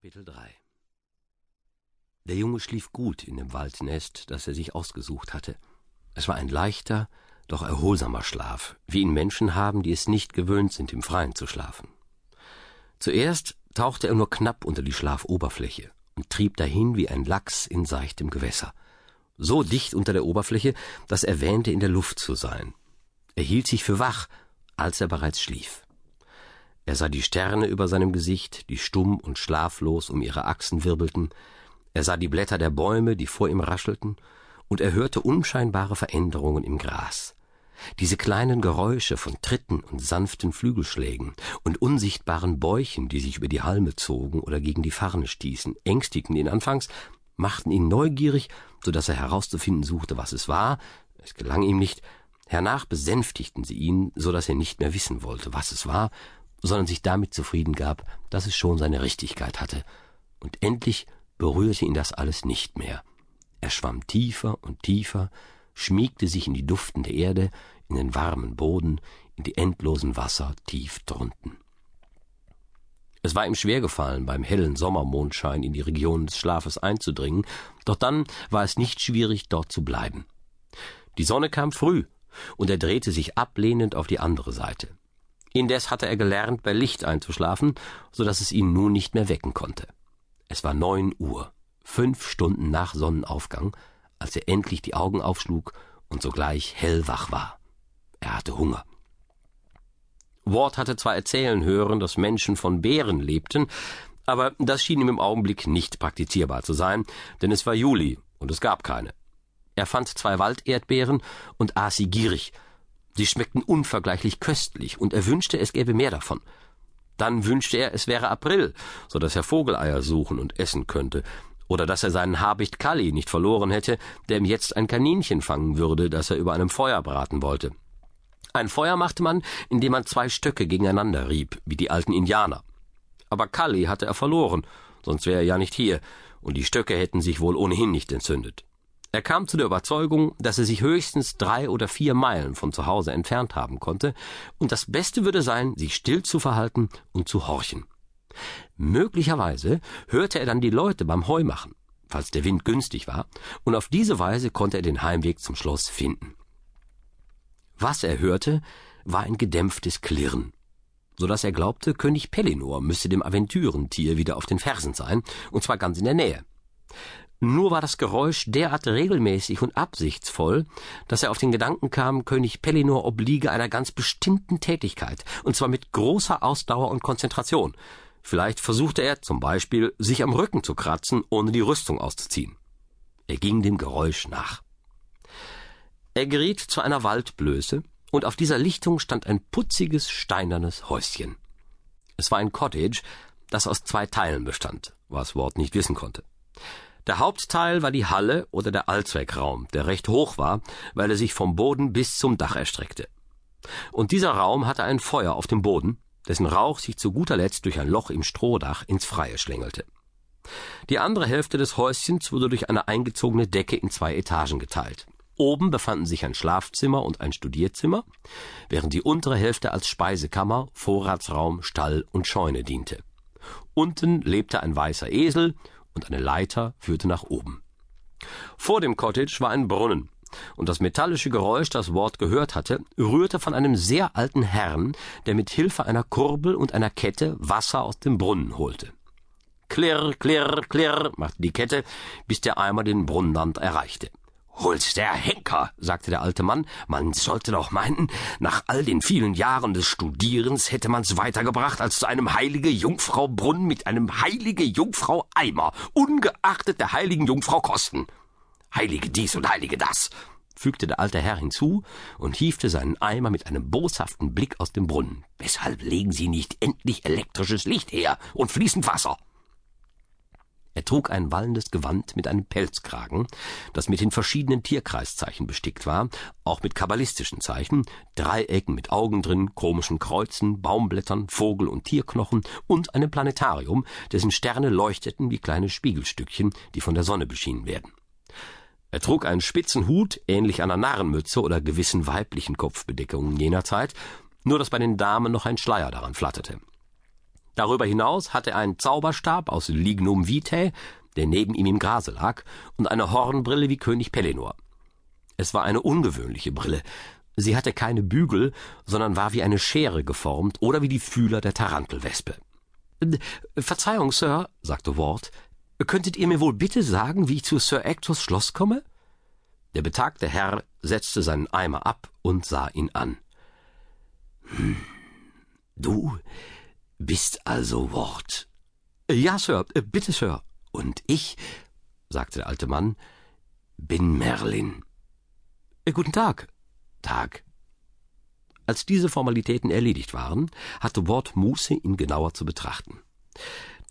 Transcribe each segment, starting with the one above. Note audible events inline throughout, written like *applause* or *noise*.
Kapitel 3 Der Junge schlief gut in dem Waldnest, das er sich ausgesucht hatte. Es war ein leichter, doch erholsamer Schlaf, wie ihn Menschen haben, die es nicht gewöhnt sind, im Freien zu schlafen. Zuerst tauchte er nur knapp unter die Schlafoberfläche und trieb dahin wie ein Lachs in seichtem Gewässer. So dicht unter der Oberfläche, dass er wähnte, in der Luft zu sein. Er hielt sich für wach, als er bereits schlief. Er sah die Sterne über seinem Gesicht, die stumm und schlaflos um ihre Achsen wirbelten, er sah die Blätter der Bäume, die vor ihm raschelten, und er hörte unscheinbare Veränderungen im Gras. Diese kleinen Geräusche von Tritten und sanften Flügelschlägen und unsichtbaren Bäuchen, die sich über die Halme zogen oder gegen die Farne stießen, ängstigten ihn anfangs, machten ihn neugierig, so dass er herauszufinden suchte, was es war, es gelang ihm nicht, hernach besänftigten sie ihn, so dass er nicht mehr wissen wollte, was es war, sondern sich damit zufrieden gab, dass es schon seine Richtigkeit hatte. Und endlich berührte ihn das alles nicht mehr. Er schwamm tiefer und tiefer, schmiegte sich in die duftende Erde, in den warmen Boden, in die endlosen Wasser tief drunten. Es war ihm schwer gefallen, beim hellen Sommermondschein in die Region des Schlafes einzudringen, doch dann war es nicht schwierig, dort zu bleiben. Die Sonne kam früh, und er drehte sich ablehnend auf die andere Seite. Indes hatte er gelernt, bei Licht einzuschlafen, so dass es ihn nun nicht mehr wecken konnte. Es war neun Uhr, fünf Stunden nach Sonnenaufgang, als er endlich die Augen aufschlug und sogleich hellwach war. Er hatte Hunger. Ward hatte zwar erzählen hören, dass Menschen von Bären lebten, aber das schien ihm im Augenblick nicht praktizierbar zu sein, denn es war Juli und es gab keine. Er fand zwei Walderdbeeren und aß sie gierig, Sie schmeckten unvergleichlich köstlich, und er wünschte, es gäbe mehr davon. Dann wünschte er, es wäre April, so dass er Vogeleier suchen und essen könnte, oder dass er seinen Habicht Kalli nicht verloren hätte, der ihm jetzt ein Kaninchen fangen würde, das er über einem Feuer braten wollte. Ein Feuer machte man, indem man zwei Stöcke gegeneinander rieb, wie die alten Indianer. Aber Kalli hatte er verloren, sonst wäre er ja nicht hier, und die Stöcke hätten sich wohl ohnehin nicht entzündet. Er kam zu der Überzeugung, dass er sich höchstens drei oder vier Meilen von zu Hause entfernt haben konnte, und das Beste würde sein, sich still zu verhalten und zu horchen. Möglicherweise hörte er dann die Leute beim Heumachen, falls der Wind günstig war, und auf diese Weise konnte er den Heimweg zum Schloss finden. Was er hörte, war ein gedämpftes Klirren, so dass er glaubte, König Pellinor müsse dem Aventürentier wieder auf den Fersen sein, und zwar ganz in der Nähe. Nur war das Geräusch derart regelmäßig und absichtsvoll, dass er auf den Gedanken kam, König Pellinor obliege einer ganz bestimmten Tätigkeit, und zwar mit großer Ausdauer und Konzentration. Vielleicht versuchte er zum Beispiel, sich am Rücken zu kratzen, ohne die Rüstung auszuziehen. Er ging dem Geräusch nach. Er geriet zu einer Waldblöße, und auf dieser Lichtung stand ein putziges, steinernes Häuschen. Es war ein Cottage, das aus zwei Teilen bestand, was Ward nicht wissen konnte. Der Hauptteil war die Halle oder der Allzweckraum, der recht hoch war, weil er sich vom Boden bis zum Dach erstreckte. Und dieser Raum hatte ein Feuer auf dem Boden, dessen Rauch sich zu guter Letzt durch ein Loch im Strohdach ins Freie schlängelte. Die andere Hälfte des Häuschens wurde durch eine eingezogene Decke in zwei Etagen geteilt. Oben befanden sich ein Schlafzimmer und ein Studierzimmer, während die untere Hälfte als Speisekammer, Vorratsraum, Stall und Scheune diente. Unten lebte ein weißer Esel und eine Leiter führte nach oben. Vor dem Cottage war ein Brunnen, und das metallische Geräusch, das Ward gehört hatte, rührte von einem sehr alten Herrn, der mit Hilfe einer Kurbel und einer Kette Wasser aus dem Brunnen holte. Klirr, klirr, klirr machte die Kette, bis der Eimer den Brunnenrand erreichte. Hol's der Henker, sagte der alte Mann, man sollte doch meinen, nach all den vielen Jahren des Studierens hätte man's weitergebracht als zu einem heilige Jungfrau Brunnen mit einem heilige Jungfrau Eimer, ungeachtet der heiligen Jungfrau Kosten. Heilige dies und heilige das, fügte der alte Herr hinzu und hiefte seinen Eimer mit einem boshaften Blick aus dem Brunnen. Weshalb legen Sie nicht endlich elektrisches Licht her und fließend Wasser? Er trug ein wallendes Gewand mit einem Pelzkragen, das mit den verschiedenen Tierkreiszeichen bestickt war, auch mit kabbalistischen Zeichen, Dreiecken mit Augen drin, komischen Kreuzen, Baumblättern, Vogel- und Tierknochen und einem Planetarium, dessen Sterne leuchteten wie kleine Spiegelstückchen, die von der Sonne beschienen werden. Er trug einen spitzen Hut, ähnlich einer Narrenmütze oder gewissen weiblichen Kopfbedeckungen jener Zeit, nur dass bei den Damen noch ein Schleier daran flatterte. Darüber hinaus hatte er einen Zauberstab aus Lignum vitae, der neben ihm im Grase lag, und eine Hornbrille wie König Pellinor. Es war eine ungewöhnliche Brille. Sie hatte keine Bügel, sondern war wie eine Schere geformt oder wie die Fühler der Tarantelwespe. Verzeihung, Sir, sagte Ward, könntet ihr mir wohl bitte sagen, wie ich zu Sir Ectors Schloss komme? Der betagte Herr setzte seinen Eimer ab und sah ihn an. Hm, du bist also Ward. Ja, Sir, äh, bitte, Sir. Und ich, sagte der alte Mann, bin Merlin. Äh, guten Tag. Tag. Als diese Formalitäten erledigt waren, hatte Ward Muße, ihn genauer zu betrachten.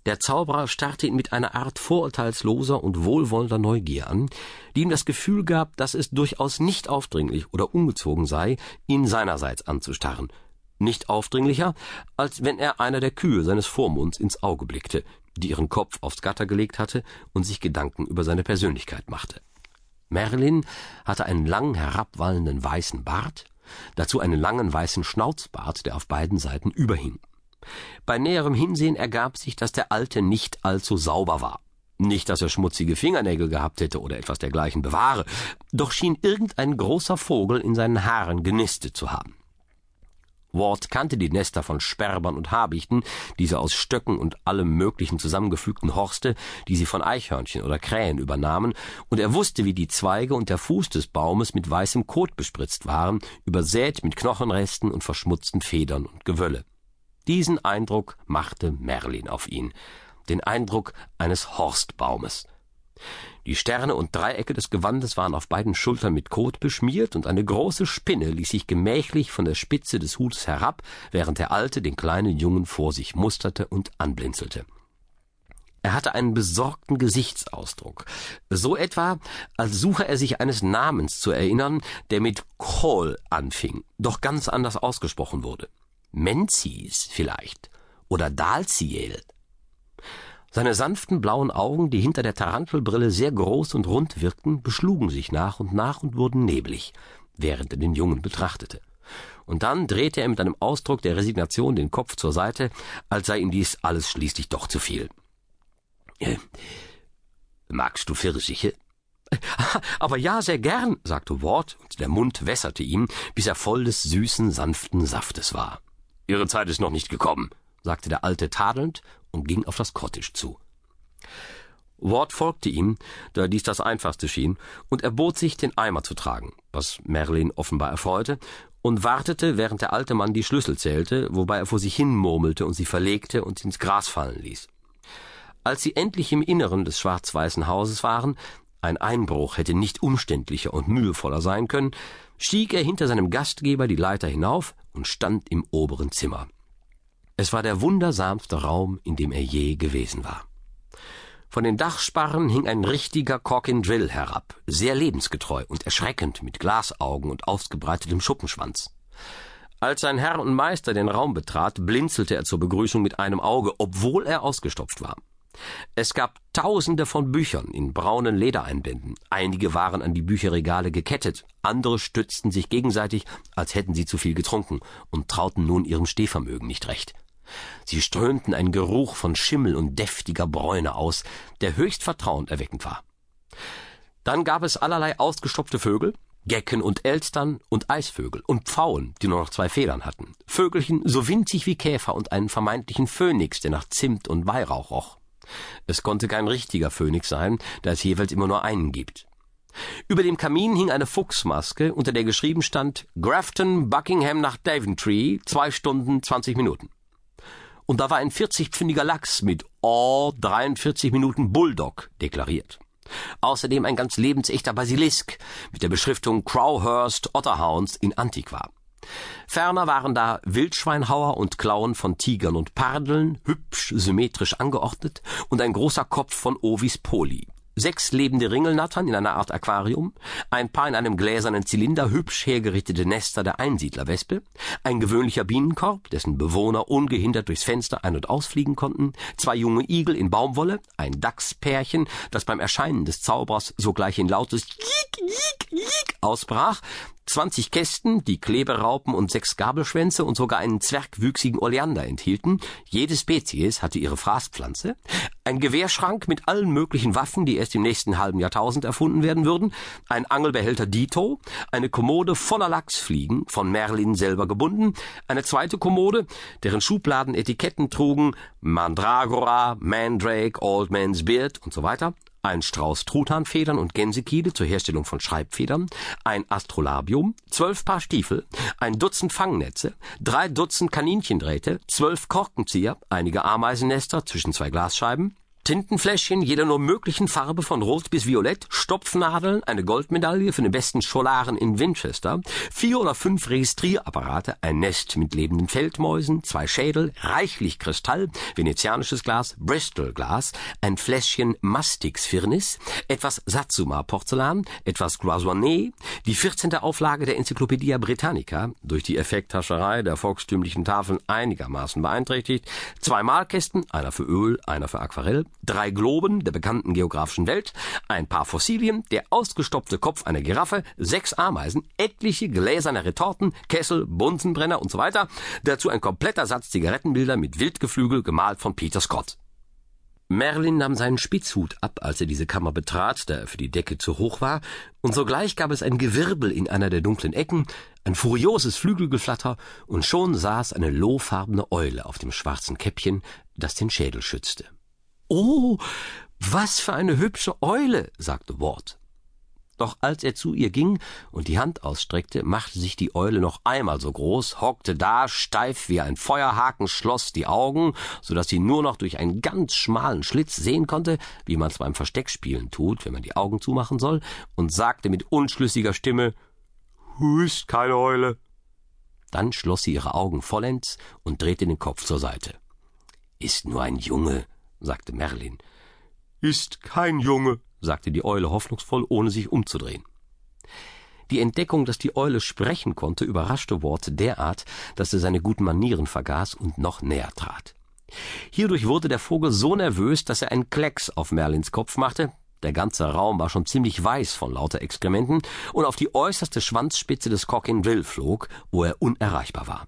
Der Zauberer starrte ihn mit einer Art vorurteilsloser und wohlwollender Neugier an, die ihm das Gefühl gab, dass es durchaus nicht aufdringlich oder ungezogen sei, ihn seinerseits anzustarren. Nicht aufdringlicher, als wenn er einer der Kühe seines Vormunds ins Auge blickte, die ihren Kopf aufs Gatter gelegt hatte und sich Gedanken über seine Persönlichkeit machte. Merlin hatte einen lang herabwallenden weißen Bart, dazu einen langen weißen Schnauzbart, der auf beiden Seiten überhing. Bei näherem Hinsehen ergab sich, dass der Alte nicht allzu sauber war. Nicht, dass er schmutzige Fingernägel gehabt hätte oder etwas dergleichen bewahre, doch schien irgendein großer Vogel in seinen Haaren genistet zu haben. Ward kannte die Nester von Sperbern und Habichten, diese aus Stöcken und allem möglichen zusammengefügten Horste, die sie von Eichhörnchen oder Krähen übernahmen, und er wusste, wie die Zweige und der Fuß des Baumes mit weißem Kot bespritzt waren, übersät mit Knochenresten und verschmutzten Federn und Gewölle. Diesen Eindruck machte Merlin auf ihn, den Eindruck eines Horstbaumes. Die Sterne und Dreiecke des Gewandes waren auf beiden Schultern mit Kot beschmiert, und eine große Spinne ließ sich gemächlich von der Spitze des Hutes herab, während der Alte den kleinen Jungen vor sich musterte und anblinzelte. Er hatte einen besorgten Gesichtsausdruck, so etwa, als suche er sich eines Namens zu erinnern, der mit Kohl anfing, doch ganz anders ausgesprochen wurde. Menzies vielleicht oder Dalziel. Seine sanften blauen Augen, die hinter der Tarantelbrille sehr groß und rund wirkten, beschlugen sich nach und nach und wurden neblig, während er den Jungen betrachtete. Und dann drehte er mit einem Ausdruck der Resignation den Kopf zur Seite, als sei ihm dies alles schließlich doch zu viel. Äh, magst du Pfirsiche? *laughs* Aber ja, sehr gern, sagte Ward, und der Mund wässerte ihm, bis er voll des süßen, sanften Saftes war. Ihre Zeit ist noch nicht gekommen, sagte der Alte tadelnd und ging auf das Cottage zu. Ward folgte ihm, da dies das einfachste schien, und erbot sich, den Eimer zu tragen, was Merlin offenbar erfreute, und wartete, während der alte Mann die Schlüssel zählte, wobei er vor sich hin murmelte und sie verlegte und ins Gras fallen ließ. Als sie endlich im Inneren des schwarz-weißen Hauses waren, ein Einbruch hätte nicht umständlicher und mühevoller sein können, stieg er hinter seinem Gastgeber die Leiter hinauf und stand im oberen Zimmer. Es war der wundersamste Raum, in dem er je gewesen war. Von den Dachsparren hing ein richtiger Corkin Drill herab, sehr lebensgetreu und erschreckend mit Glasaugen und ausgebreitetem Schuppenschwanz. Als sein Herr und Meister den Raum betrat, blinzelte er zur Begrüßung mit einem Auge, obwohl er ausgestopft war. Es gab tausende von Büchern in braunen Ledereinbänden. Einige waren an die Bücherregale gekettet, andere stützten sich gegenseitig, als hätten sie zu viel getrunken und trauten nun ihrem Stehvermögen nicht recht. Sie strömten einen Geruch von Schimmel und deftiger Bräune aus, der höchst vertrauenerweckend war. Dann gab es allerlei ausgestopfte Vögel, Gecken und Elstern und Eisvögel und Pfauen, die nur noch zwei Federn hatten, Vögelchen so winzig wie Käfer und einen vermeintlichen Phönix, der nach Zimt und Weihrauch roch. Es konnte kein richtiger Phönix sein, da es jeweils immer nur einen gibt. Über dem Kamin hing eine Fuchsmaske, unter der geschrieben stand Grafton, Buckingham nach Daventry, zwei Stunden, zwanzig Minuten. Und da war ein 40-pfündiger Lachs mit Oh 43 Minuten Bulldog deklariert. Außerdem ein ganz lebensechter Basilisk mit der Beschriftung Crowhurst Otterhounds in Antiqua. Ferner waren da Wildschweinhauer und Klauen von Tigern und Pardeln, hübsch symmetrisch angeordnet, und ein großer Kopf von Ovis poli sechs lebende Ringelnattern in einer Art Aquarium, ein paar in einem gläsernen Zylinder hübsch hergerichtete Nester der Einsiedlerwespe, ein gewöhnlicher Bienenkorb, dessen Bewohner ungehindert durchs Fenster ein- und ausfliegen konnten, zwei junge Igel in Baumwolle, ein Dachspärchen, das beim Erscheinen des Zauberers sogleich in lautes Kiek jiek, jiek ausbrach, zwanzig Kästen, die Kleberaupen und sechs Gabelschwänze und sogar einen zwergwüchsigen Oleander enthielten. Jede Spezies hatte ihre Fraßpflanze. Ein Gewehrschrank mit allen möglichen Waffen, die erst im nächsten halben Jahrtausend erfunden werden würden. Ein Angelbehälter Dito. Eine Kommode voller Lachsfliegen, von Merlin selber gebunden. Eine zweite Kommode, deren Schubladen Etiketten trugen Mandragora, Mandrake, Old Man's Beard und so weiter ein Strauß Truthahnfedern und Gänsekiele zur Herstellung von Schreibfedern, ein Astrolabium, zwölf Paar Stiefel, ein Dutzend Fangnetze, drei Dutzend Kaninchendrähte, zwölf Korkenzieher, einige Ameisennester zwischen zwei Glasscheiben, Tintenfläschchen jeder nur möglichen Farbe von Rot bis Violett, Stopfnadeln, eine Goldmedaille für den besten Scholaren in Winchester, vier oder fünf Registrierapparate, ein Nest mit lebenden Feldmäusen, zwei Schädel, reichlich Kristall, venezianisches Glas, Bristol-Glas, ein Fläschchen Mastix-Firnis, etwas Satsuma-Porzellan, etwas Cloisonné, die 14. Auflage der Enzyklopädie Britannica, durch die Effekthascherei der volkstümlichen Tafeln einigermaßen beeinträchtigt, zwei Malkästen, einer für Öl, einer für Aquarell, drei Globen der bekannten geografischen Welt, ein paar Fossilien, der ausgestopfte Kopf einer Giraffe, sechs Ameisen, etliche gläserne Retorten, Kessel, Bunsenbrenner und so weiter, dazu ein kompletter Satz Zigarettenbilder mit Wildgeflügel gemalt von Peter Scott. Merlin nahm seinen Spitzhut ab, als er diese Kammer betrat, da er für die Decke zu hoch war, und sogleich gab es ein Gewirbel in einer der dunklen Ecken, ein furioses Flügelgeflatter, und schon saß eine lohfarbene Eule auf dem schwarzen Käppchen, das den Schädel schützte. Oh, was für eine hübsche Eule, sagte Ward. Doch als er zu ihr ging und die Hand ausstreckte, machte sich die Eule noch einmal so groß, hockte da, steif wie ein Feuerhaken, schloss die Augen, so dass sie nur noch durch einen ganz schmalen Schlitz sehen konnte, wie man's beim Versteckspielen tut, wenn man die Augen zumachen soll, und sagte mit unschlüssiger Stimme Ist keine Eule. Dann schloss sie ihre Augen vollends und drehte den Kopf zur Seite. Ist nur ein Junge, sagte Merlin. Ist kein Junge, sagte die Eule hoffnungsvoll, ohne sich umzudrehen. Die Entdeckung, dass die Eule sprechen konnte, überraschte Ward derart, dass er seine guten Manieren vergaß und noch näher trat. Hierdurch wurde der Vogel so nervös, dass er einen Klecks auf Merlins Kopf machte, der ganze Raum war schon ziemlich weiß von lauter Exkrementen, und auf die äußerste Schwanzspitze des Cockin Will flog, wo er unerreichbar war.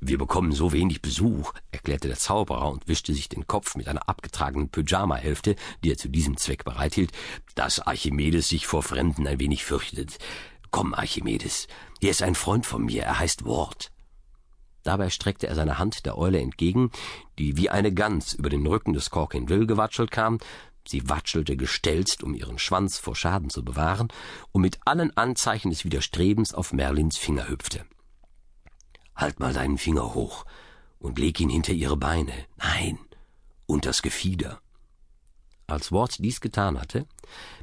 Wir bekommen so wenig Besuch, erklärte der Zauberer und wischte sich den Kopf mit einer abgetragenen Pyjama-Hälfte, die er zu diesem Zweck bereithielt, dass Archimedes sich vor Fremden ein wenig fürchtet. Komm, Archimedes, hier ist ein Freund von mir, er heißt Wort. Dabei streckte er seine Hand der Eule entgegen, die wie eine Gans über den Rücken des Corkin Will gewatschelt kam, Sie watschelte gestelzt, um ihren Schwanz vor Schaden zu bewahren, und mit allen Anzeichen des Widerstrebens auf Merlins Finger hüpfte. Halt mal deinen Finger hoch und leg ihn hinter ihre Beine. Nein, unters Gefieder. Als Ward dies getan hatte,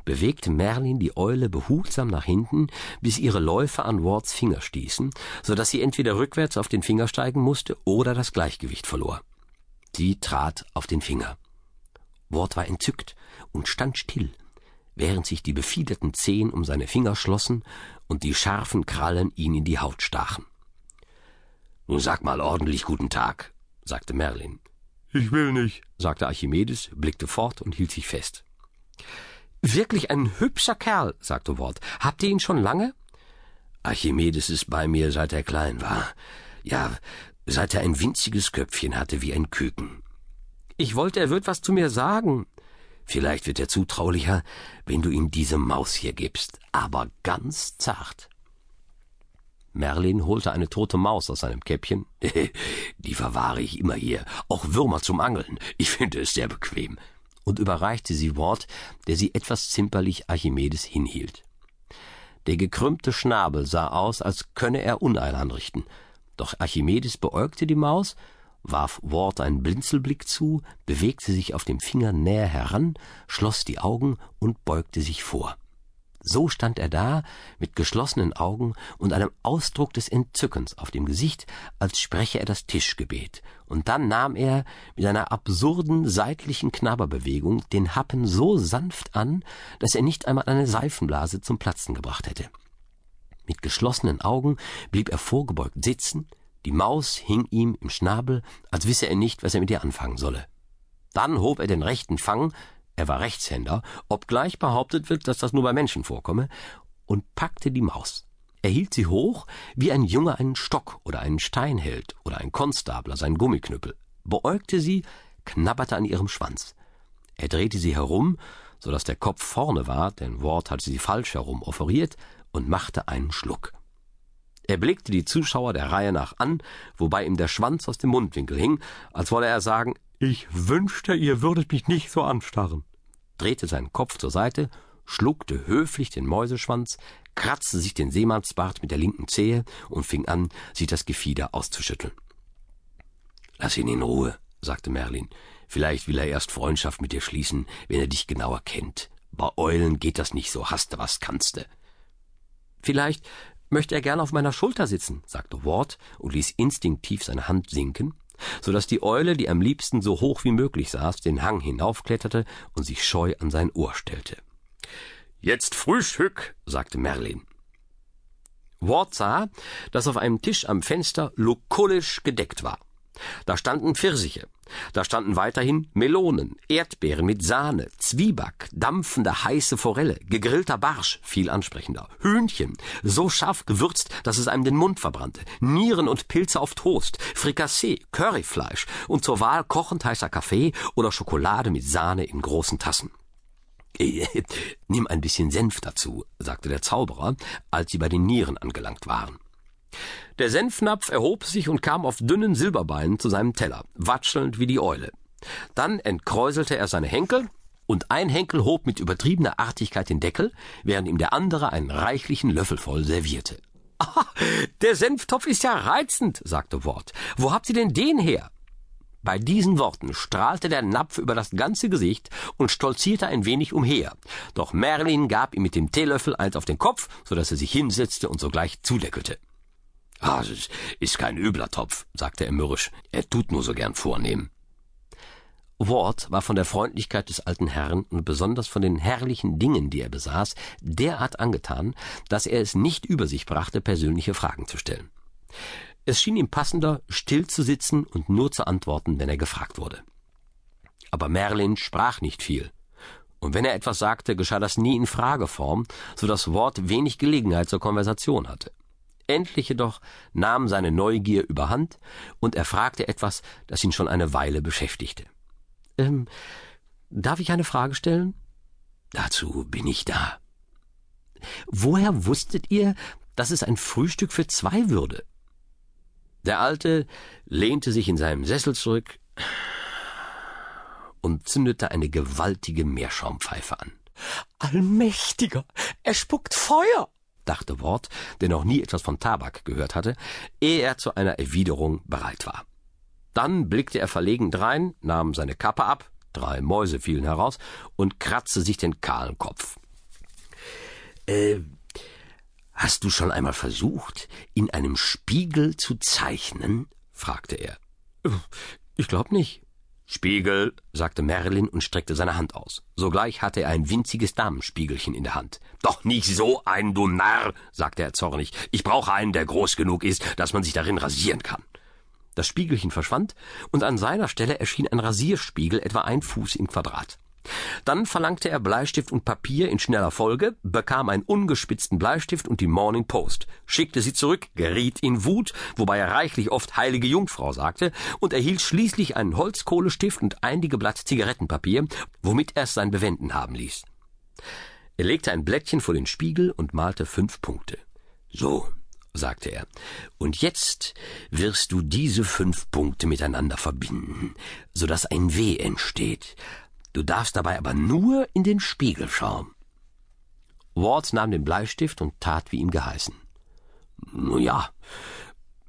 bewegte Merlin die Eule behutsam nach hinten, bis ihre Läufe an Wards Finger stießen, so dass sie entweder rückwärts auf den Finger steigen musste oder das Gleichgewicht verlor. Sie trat auf den Finger. Ward war entzückt und stand still, während sich die befiederten Zehen um seine Finger schlossen und die scharfen Krallen ihn in die Haut stachen. Nun sag mal ordentlich guten Tag, sagte Merlin. Ich will nicht, sagte Archimedes, blickte fort und hielt sich fest. Wirklich ein hübscher Kerl, sagte Ward. Habt ihr ihn schon lange? Archimedes ist bei mir, seit er klein war. Ja, seit er ein winziges Köpfchen hatte wie ein Küken. Ich wollte, er wird was zu mir sagen. Vielleicht wird er zutraulicher, wenn du ihm diese Maus hier gibst, aber ganz zart. Merlin holte eine tote Maus aus seinem Käppchen. *laughs* Die verwahre ich immer hier, auch Würmer zum Angeln. Ich finde es sehr bequem. Und überreichte sie Wort, der sie etwas zimperlich Archimedes hinhielt. Der gekrümmte Schnabel sah aus, als könne er Unheil anrichten. Doch Archimedes beäugte die Maus, warf Ward einen Blinzelblick zu, bewegte sich auf dem Finger näher heran, schloss die Augen und beugte sich vor. So stand er da, mit geschlossenen Augen und einem Ausdruck des Entzückens auf dem Gesicht, als spreche er das Tischgebet, und dann nahm er mit einer absurden seitlichen Knabberbewegung den Happen so sanft an, dass er nicht einmal eine Seifenblase zum Platzen gebracht hätte. Mit geschlossenen Augen blieb er vorgebeugt sitzen, die Maus hing ihm im Schnabel, als wisse er nicht, was er mit ihr anfangen solle. Dann hob er den rechten Fang, er war Rechtshänder, obgleich behauptet wird, dass das nur bei Menschen vorkomme, und packte die Maus. Er hielt sie hoch, wie ein Junge einen Stock oder einen Stein hält oder ein Konstabler seinen Gummiknüppel, beäugte sie, knabberte an ihrem Schwanz. Er drehte sie herum, so dass der Kopf vorne war, denn Ward hatte sie falsch herum offeriert, und machte einen Schluck. Er blickte die Zuschauer der Reihe nach an, wobei ihm der Schwanz aus dem Mundwinkel hing, als wolle er sagen, ich wünschte, ihr würdet mich nicht so anstarren, drehte seinen Kopf zur Seite, schluckte höflich den Mäuseschwanz, kratzte sich den Seemannsbart mit der linken Zehe und fing an, sich das Gefieder auszuschütteln. Lass ihn in Ruhe, sagte Merlin. Vielleicht will er erst Freundschaft mit dir schließen, wenn er dich genauer kennt. Bei Eulen geht das nicht so, hast du was kannste. Vielleicht möchte er gern auf meiner Schulter sitzen, sagte Ward und ließ instinktiv seine Hand sinken, so dass die Eule, die am liebsten so hoch wie möglich saß, den Hang hinaufkletterte und sich scheu an sein Ohr stellte. Jetzt Frühstück, sagte Merlin. Ward sah, dass auf einem Tisch am Fenster lukullisch gedeckt war. Da standen Pfirsiche, da standen weiterhin Melonen, Erdbeeren mit Sahne, Zwieback, dampfende heiße Forelle, gegrillter Barsch, viel ansprechender, Hühnchen, so scharf gewürzt, dass es einem den Mund verbrannte, Nieren und Pilze auf Toast, Frikassee, Curryfleisch und zur Wahl kochend heißer Kaffee oder Schokolade mit Sahne in großen Tassen. *laughs* Nimm ein bisschen Senf dazu, sagte der Zauberer, als sie bei den Nieren angelangt waren. Der Senfnapf erhob sich und kam auf dünnen Silberbeinen zu seinem Teller, watschelnd wie die Eule. Dann entkräuselte er seine Henkel, und ein Henkel hob mit übertriebener Artigkeit den Deckel, während ihm der andere einen reichlichen Löffel voll servierte. *laughs* Ah, der Senftopf ist ja reizend, sagte Wort. Wo habt ihr denn den her? Bei diesen Worten strahlte der Napf über das ganze Gesicht und stolzierte ein wenig umher. Doch Merlin gab ihm mit dem Teelöffel eins auf den Kopf, so dass er sich hinsetzte und sogleich zuleckelte. Ah, es ist kein übler Topf, sagte er mürrisch. Er tut nur so gern vornehm. Ward war von der Freundlichkeit des alten Herrn und besonders von den herrlichen Dingen, die er besaß, derart angetan, dass er es nicht über sich brachte, persönliche Fragen zu stellen. Es schien ihm passender, still zu sitzen und nur zu antworten, wenn er gefragt wurde. Aber Merlin sprach nicht viel. Und wenn er etwas sagte, geschah das nie in Frageform, so dass Ward wenig Gelegenheit zur Konversation hatte. Endlich jedoch nahm seine Neugier überhand, und er fragte etwas, das ihn schon eine Weile beschäftigte. Ähm, darf ich eine Frage stellen? Dazu bin ich da. Woher wusstet ihr, dass es ein Frühstück für zwei würde? Der Alte lehnte sich in seinem Sessel zurück und zündete eine gewaltige Meerschaumpfeife an. Allmächtiger, er spuckt Feuer! Dachte Ward, der noch nie etwas von Tabak gehört hatte, ehe er zu einer Erwiderung bereit war. Dann blickte er verlegen drein, nahm seine Kappe ab, drei Mäuse fielen heraus und kratzte sich den kahlen Kopf. Äh, hast du schon einmal versucht, in einem Spiegel zu zeichnen? fragte er. Ich glaub nicht, Spiegel, sagte Merlin und streckte seine Hand aus. Sogleich hatte er ein winziges Damenspiegelchen in der Hand. Doch nicht so ein, du Narr, sagte er zornig. Ich brauche einen, der groß genug ist, dass man sich darin rasieren kann. Das Spiegelchen verschwand, und an seiner Stelle erschien ein Rasierspiegel etwa ein Fuß im Quadrat. Dann verlangte er Bleistift und Papier in schneller Folge, bekam einen ungespitzten Bleistift und die Morning Post, schickte sie zurück, geriet in Wut, wobei er reichlich oft heilige Jungfrau sagte, und erhielt schließlich einen Holzkohlestift und einige Blatt Zigarettenpapier, womit er es sein Bewenden haben ließ. Er legte ein Blättchen vor den Spiegel und malte fünf Punkte. So, sagte er, und jetzt wirst du diese fünf Punkte miteinander verbinden, so dass ein W entsteht, Du darfst dabei aber nur in den Spiegel schauen. Ward nahm den Bleistift und tat, wie ihm geheißen. Nun ja,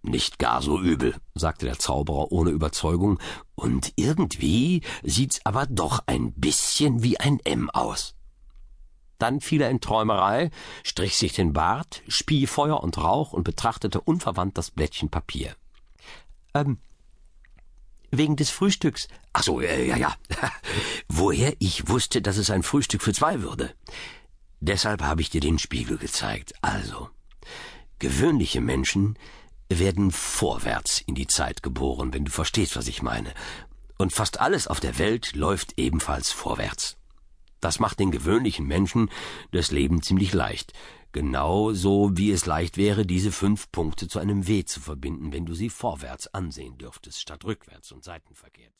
nicht gar so übel, sagte der Zauberer ohne Überzeugung, und irgendwie sieht's aber doch ein bisschen wie ein M aus. Dann fiel er in Träumerei, strich sich den Bart, spie Feuer und Rauch und betrachtete unverwandt das Blättchen Papier. Ähm, wegen des Frühstücks. Ach so, äh, ja, ja. *laughs* Woher ich wusste, dass es ein Frühstück für zwei würde. Deshalb habe ich dir den Spiegel gezeigt. Also, gewöhnliche Menschen werden vorwärts in die Zeit geboren, wenn du verstehst, was ich meine. Und fast alles auf der Welt läuft ebenfalls vorwärts. Das macht den gewöhnlichen Menschen das Leben ziemlich leicht. Genauso wie es leicht wäre, diese fünf Punkte zu einem W zu verbinden, wenn du sie vorwärts ansehen dürftest, statt rückwärts und seitenverkehrt.